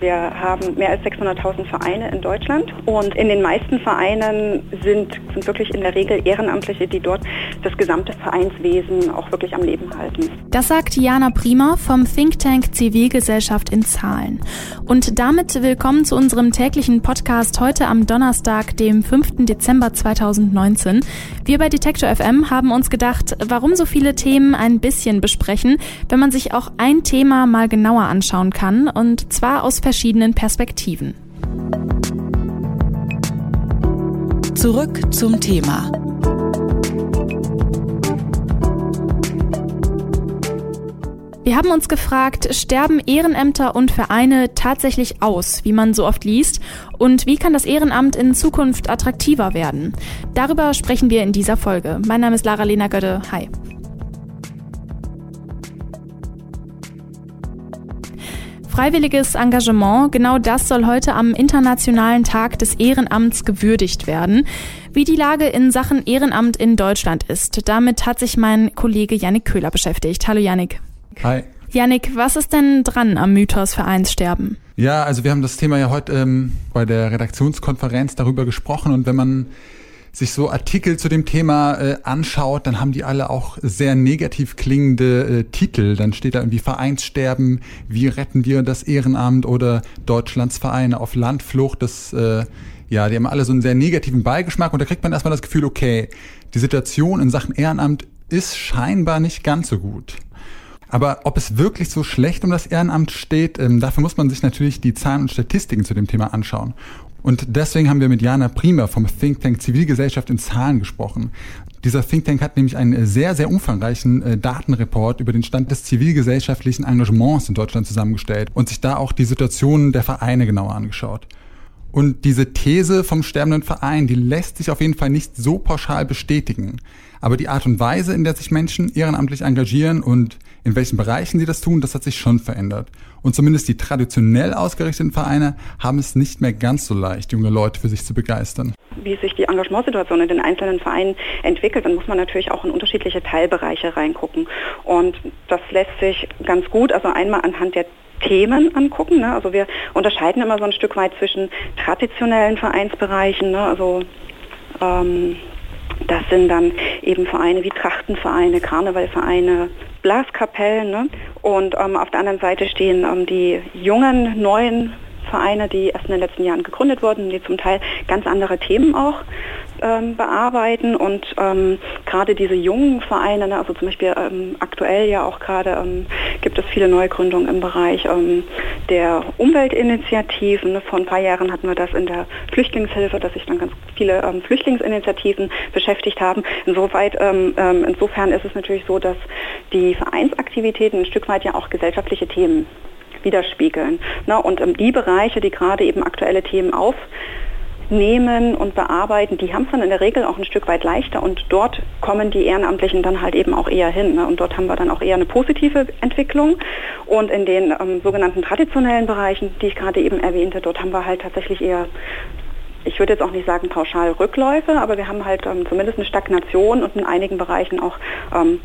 Wir haben mehr als 600.000 Vereine in Deutschland und in den meisten Vereinen sind, sind wirklich in der Regel Ehrenamtliche, die dort das gesamte Vereinswesen auch wirklich am Leben halten. Das sagt Jana Prima vom Think Tank Zivilgesellschaft in Zahlen. Und damit willkommen zu unserem täglichen Podcast heute am Donnerstag, dem 5. Dezember 2019. Wir bei Detektor FM haben uns gedacht, warum so viele Themen ein bisschen besprechen, wenn man sich auch ein Thema mal genauer anschauen kann und zwar aus verschiedenen Perspektiven. Zurück zum Thema. Wir haben uns gefragt, sterben Ehrenämter und Vereine tatsächlich aus, wie man so oft liest? Und wie kann das Ehrenamt in Zukunft attraktiver werden? Darüber sprechen wir in dieser Folge. Mein Name ist Lara-Lena Götte. Hi. Freiwilliges Engagement, genau das soll heute am Internationalen Tag des Ehrenamts gewürdigt werden. Wie die Lage in Sachen Ehrenamt in Deutschland ist, damit hat sich mein Kollege Yannick Köhler beschäftigt. Hallo Yannick. Hi. Yannick, was ist denn dran am Mythos Vereinssterben? Ja, also wir haben das Thema ja heute ähm, bei der Redaktionskonferenz darüber gesprochen und wenn man sich so Artikel zu dem Thema äh, anschaut, dann haben die alle auch sehr negativ klingende äh, Titel. Dann steht da irgendwie Vereinssterben, wie retten wir das Ehrenamt oder Deutschlands Vereine auf Landflucht. Das, äh, ja, die haben alle so einen sehr negativen Beigeschmack und da kriegt man erstmal das Gefühl, okay, die Situation in Sachen Ehrenamt ist scheinbar nicht ganz so gut. Aber ob es wirklich so schlecht um das Ehrenamt steht, ähm, dafür muss man sich natürlich die Zahlen und Statistiken zu dem Thema anschauen. Und deswegen haben wir mit Jana Prima vom Think Tank Zivilgesellschaft in Zahlen gesprochen. Dieser Think Tank hat nämlich einen sehr, sehr umfangreichen äh, Datenreport über den Stand des zivilgesellschaftlichen Engagements in Deutschland zusammengestellt und sich da auch die Situationen der Vereine genauer angeschaut. Und diese These vom sterbenden Verein, die lässt sich auf jeden Fall nicht so pauschal bestätigen. Aber die Art und Weise, in der sich Menschen ehrenamtlich engagieren und in welchen Bereichen sie das tun, das hat sich schon verändert. Und zumindest die traditionell ausgerichteten Vereine haben es nicht mehr ganz so leicht, junge Leute für sich zu begeistern. Wie sich die Engagementsituation in den einzelnen Vereinen entwickelt, dann muss man natürlich auch in unterschiedliche Teilbereiche reingucken. Und das lässt sich ganz gut, also einmal anhand der Themen angucken. Ne? Also wir unterscheiden immer so ein Stück weit zwischen traditionellen Vereinsbereichen, ne? also ähm, das sind dann eben Vereine wie Trachtenvereine, Karnevalvereine, Blaskapellen. Ne? Und ähm, auf der anderen Seite stehen ähm, die jungen, neuen Vereine, die erst in den letzten Jahren gegründet wurden, die zum Teil ganz andere Themen auch ähm, bearbeiten und ähm, gerade diese jungen Vereine, ne, also zum Beispiel ähm, aktuell ja auch gerade ähm, gibt es viele Neugründungen im Bereich ähm, der Umweltinitiativen. Ne. Vor ein paar Jahren hatten wir das in der Flüchtlingshilfe, dass sich dann ganz viele ähm, Flüchtlingsinitiativen beschäftigt haben. Insoweit, insofern ist es natürlich so, dass die Vereinsaktivitäten ein Stück weit ja auch gesellschaftliche Themen widerspiegeln. Ne? Und die Bereiche, die gerade eben aktuelle Themen auf nehmen und bearbeiten, die haben es dann in der Regel auch ein Stück weit leichter und dort kommen die Ehrenamtlichen dann halt eben auch eher hin. Ne? Und dort haben wir dann auch eher eine positive Entwicklung. Und in den ähm, sogenannten traditionellen Bereichen, die ich gerade eben erwähnte, dort haben wir halt tatsächlich eher ich würde jetzt auch nicht sagen pauschal Rückläufe, aber wir haben halt ähm, zumindest eine Stagnation und in einigen Bereichen auch ähm,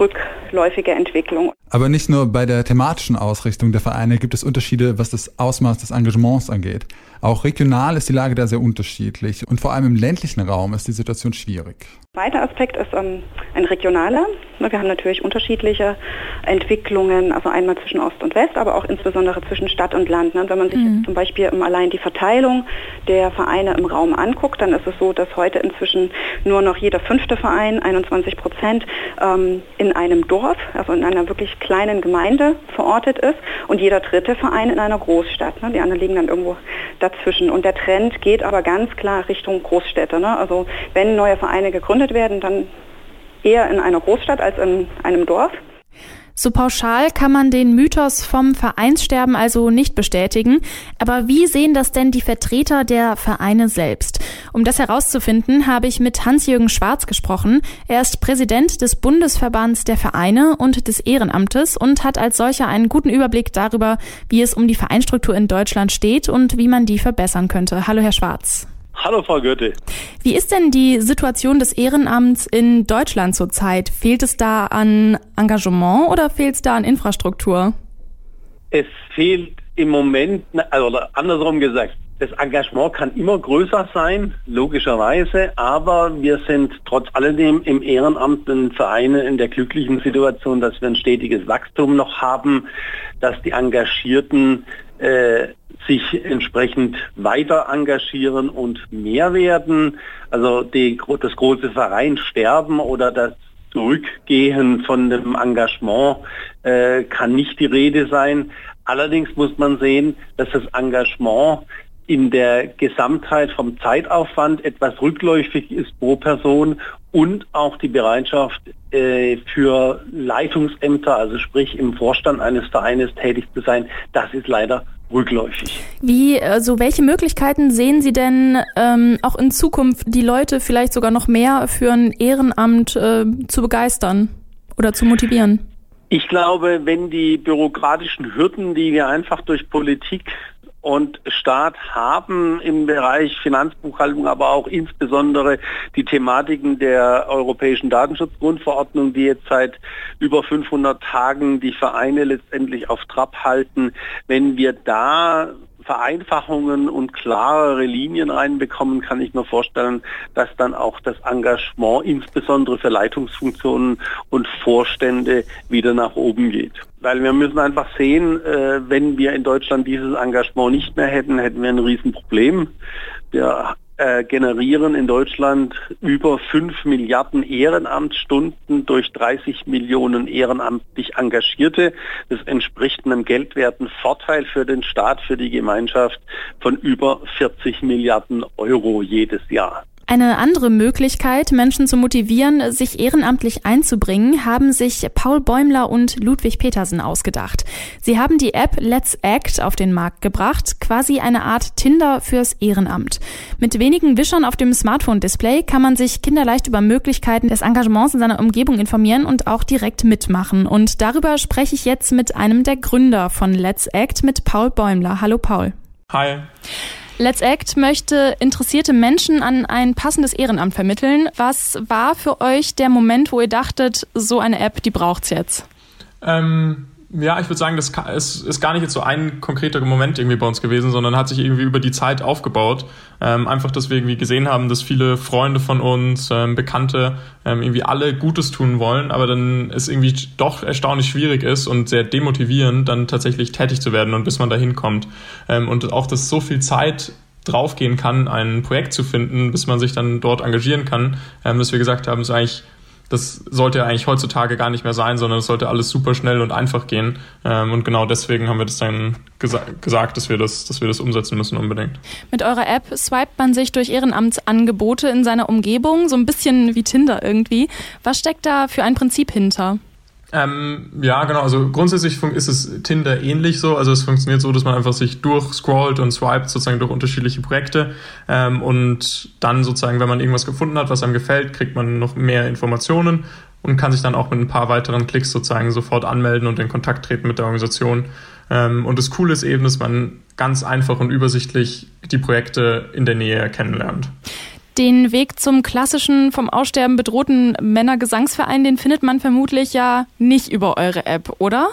rückläufige Entwicklung. Aber nicht nur bei der thematischen Ausrichtung der Vereine gibt es Unterschiede, was das Ausmaß des Engagements angeht. Auch regional ist die Lage da sehr unterschiedlich und vor allem im ländlichen Raum ist die Situation schwierig. Zweiter Aspekt ist ähm, ein regionaler. Wir haben natürlich unterschiedliche Entwicklungen, also einmal zwischen Ost und West, aber auch insbesondere zwischen Stadt und Land. Ne? Wenn man sich mhm. zum Beispiel allein die Verteilung der Vereine im Raum anguckt, dann ist es so, dass heute inzwischen nur noch jeder fünfte Verein, 21 Prozent, ähm, in einem Dorf, also in einer wirklich kleinen Gemeinde verortet ist und jeder dritte Verein in einer Großstadt. Ne? Die anderen liegen dann irgendwo dazwischen. Und der Trend geht aber ganz klar Richtung Großstädte. Ne? Also wenn neue Vereine gegründet werden, dann eher in einer Großstadt als in einem Dorf. So pauschal kann man den Mythos vom Vereinssterben also nicht bestätigen. Aber wie sehen das denn die Vertreter der Vereine selbst? Um das herauszufinden, habe ich mit Hans-Jürgen Schwarz gesprochen. Er ist Präsident des Bundesverbands der Vereine und des Ehrenamtes und hat als solcher einen guten Überblick darüber, wie es um die Vereinstruktur in Deutschland steht und wie man die verbessern könnte. Hallo, Herr Schwarz. Hallo Frau Goethe. Wie ist denn die Situation des Ehrenamts in Deutschland zurzeit? Fehlt es da an Engagement oder fehlt es da an Infrastruktur? Es fehlt im Moment, also andersrum gesagt, das Engagement kann immer größer sein, logischerweise, aber wir sind trotz alledem im Ehrenamt in Vereine in der glücklichen Situation, dass wir ein stetiges Wachstum noch haben, dass die Engagierten äh, sich entsprechend weiter engagieren und mehr werden. Also die, das große Verein sterben oder das Zurückgehen von dem Engagement äh, kann nicht die Rede sein. Allerdings muss man sehen, dass das Engagement in der Gesamtheit vom Zeitaufwand etwas rückläufig ist pro Person und auch die Bereitschaft äh, für Leitungsämter, also sprich im Vorstand eines Vereines tätig zu sein, das ist leider rückläufig. Wie, also welche Möglichkeiten sehen Sie denn ähm, auch in Zukunft, die Leute vielleicht sogar noch mehr für ein Ehrenamt äh, zu begeistern oder zu motivieren? Ich glaube, wenn die bürokratischen Hürden, die wir einfach durch Politik und Staat haben im Bereich Finanzbuchhaltung, aber auch insbesondere die Thematiken der Europäischen Datenschutzgrundverordnung, die jetzt seit über 500 Tagen die Vereine letztendlich auf Trab halten. Wenn wir da Vereinfachungen und klarere Linien reinbekommen, kann ich mir vorstellen, dass dann auch das Engagement insbesondere für Leitungsfunktionen und Vorstände wieder nach oben geht. Weil wir müssen einfach sehen, äh, wenn wir in Deutschland dieses Engagement nicht mehr hätten, hätten wir ein Riesenproblem. Wir äh, generieren in Deutschland über 5 Milliarden Ehrenamtsstunden durch 30 Millionen ehrenamtlich Engagierte. Das entspricht einem geldwerten Vorteil für den Staat, für die Gemeinschaft von über 40 Milliarden Euro jedes Jahr. Eine andere Möglichkeit, Menschen zu motivieren, sich ehrenamtlich einzubringen, haben sich Paul Bäumler und Ludwig Petersen ausgedacht. Sie haben die App Let's Act auf den Markt gebracht, quasi eine Art Tinder fürs Ehrenamt. Mit wenigen Wischern auf dem Smartphone-Display kann man sich kinderleicht über Möglichkeiten des Engagements in seiner Umgebung informieren und auch direkt mitmachen. Und darüber spreche ich jetzt mit einem der Gründer von Let's Act, mit Paul Bäumler. Hallo Paul. Hi. Let's Act möchte interessierte Menschen an ein passendes Ehrenamt vermitteln. Was war für euch der Moment, wo ihr dachtet, so eine App, die braucht's jetzt? Ähm, ja, ich würde sagen, das ist, gar nicht jetzt so ein konkreter Moment irgendwie bei uns gewesen, sondern hat sich irgendwie über die Zeit aufgebaut. Ähm, einfach, dass wir irgendwie gesehen haben, dass viele Freunde von uns, ähm, Bekannte, ähm, irgendwie alle Gutes tun wollen, aber dann es irgendwie doch erstaunlich schwierig ist und sehr demotivierend, dann tatsächlich tätig zu werden und bis man da hinkommt. Ähm, und auch, dass so viel Zeit draufgehen kann, ein Projekt zu finden, bis man sich dann dort engagieren kann, ähm, dass wir gesagt haben, ist eigentlich das sollte ja eigentlich heutzutage gar nicht mehr sein, sondern es sollte alles super schnell und einfach gehen. Ähm, und genau deswegen haben wir das dann gesa gesagt, dass wir das, dass wir das umsetzen müssen unbedingt. Mit eurer App swipet man sich durch Ehrenamtsangebote in seiner Umgebung, so ein bisschen wie Tinder irgendwie. Was steckt da für ein Prinzip hinter? Ähm, ja, genau. Also grundsätzlich ist es Tinder ähnlich so. Also es funktioniert so, dass man einfach sich durchscrollt und swipet sozusagen durch unterschiedliche Projekte. Ähm, und dann sozusagen, wenn man irgendwas gefunden hat, was einem gefällt, kriegt man noch mehr Informationen und kann sich dann auch mit ein paar weiteren Klicks sozusagen sofort anmelden und in Kontakt treten mit der Organisation. Ähm, und das Coole ist eben, dass man ganz einfach und übersichtlich die Projekte in der Nähe kennenlernt. Den Weg zum klassischen, vom Aussterben bedrohten Männergesangsverein, den findet man vermutlich ja nicht über eure App, oder?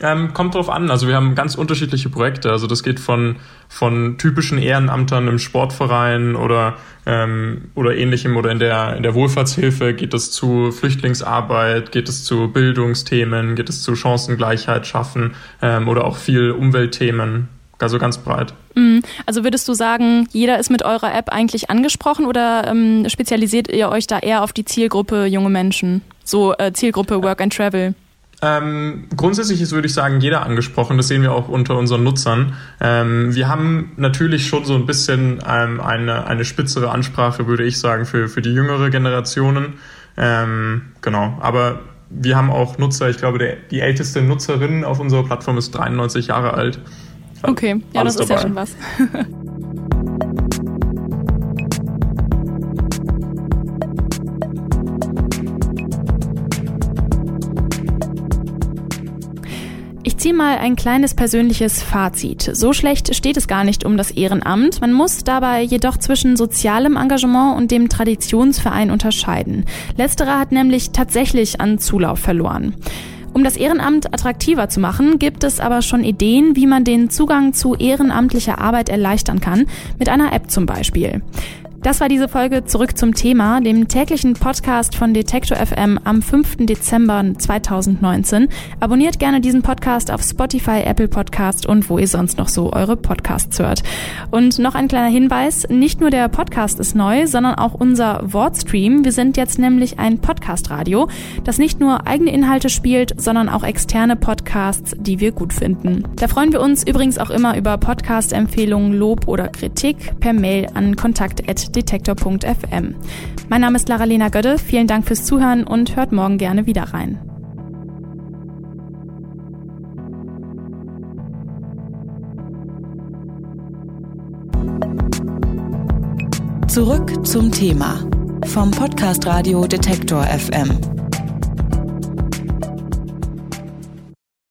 Ähm, kommt drauf an. Also wir haben ganz unterschiedliche Projekte. Also das geht von, von typischen Ehrenamtern im Sportverein oder, ähm, oder ähnlichem oder in der, in der Wohlfahrtshilfe geht es zu Flüchtlingsarbeit, geht es zu Bildungsthemen, geht es zu Chancengleichheit schaffen ähm, oder auch viel Umweltthemen also ganz breit. Mhm. Also würdest du sagen, jeder ist mit eurer App eigentlich angesprochen oder ähm, spezialisiert ihr euch da eher auf die Zielgruppe junge Menschen? So äh, Zielgruppe Work and Travel? Ähm, grundsätzlich ist, würde ich sagen, jeder angesprochen. Das sehen wir auch unter unseren Nutzern. Ähm, wir haben natürlich schon so ein bisschen ähm, eine, eine spitzere Ansprache, würde ich sagen, für, für die jüngere Generationen. Ähm, genau, aber wir haben auch Nutzer, ich glaube, der, die älteste Nutzerin auf unserer Plattform ist 93 Jahre alt. Okay, ja, Alles das ist dabei. ja schon was. Ich ziehe mal ein kleines persönliches Fazit. So schlecht steht es gar nicht um das Ehrenamt. Man muss dabei jedoch zwischen sozialem Engagement und dem Traditionsverein unterscheiden. Letzterer hat nämlich tatsächlich an Zulauf verloren. Um das Ehrenamt attraktiver zu machen, gibt es aber schon Ideen, wie man den Zugang zu ehrenamtlicher Arbeit erleichtern kann, mit einer App zum Beispiel. Das war diese Folge zurück zum Thema, dem täglichen Podcast von Detektor FM am 5. Dezember 2019. Abonniert gerne diesen Podcast auf Spotify, Apple Podcast und wo ihr sonst noch so eure Podcasts hört. Und noch ein kleiner Hinweis, nicht nur der Podcast ist neu, sondern auch unser Wortstream. Wir sind jetzt nämlich ein Podcast-Radio, das nicht nur eigene Inhalte spielt, sondern auch externe Podcasts, die wir gut finden. Da freuen wir uns übrigens auch immer über Podcast-Empfehlungen, Lob oder Kritik per Mail an kontakt@ detektor.fm. Mein Name ist Lara-Lena Gödde, vielen Dank fürs Zuhören und hört morgen gerne wieder rein. Zurück zum Thema vom Podcast Radio Detektor FM.